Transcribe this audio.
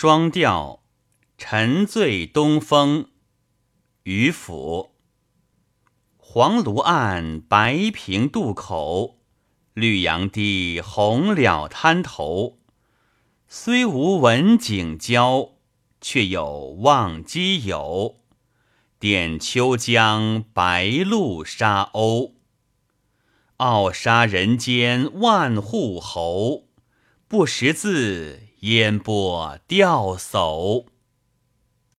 双调沉醉东风，渔府。黄芦岸，白平渡口，绿杨堤，红蓼滩头。虽无文景交，却有望机友。点秋江，白鹭沙鸥。傲杀人间万户侯，不识字，烟波钓叟。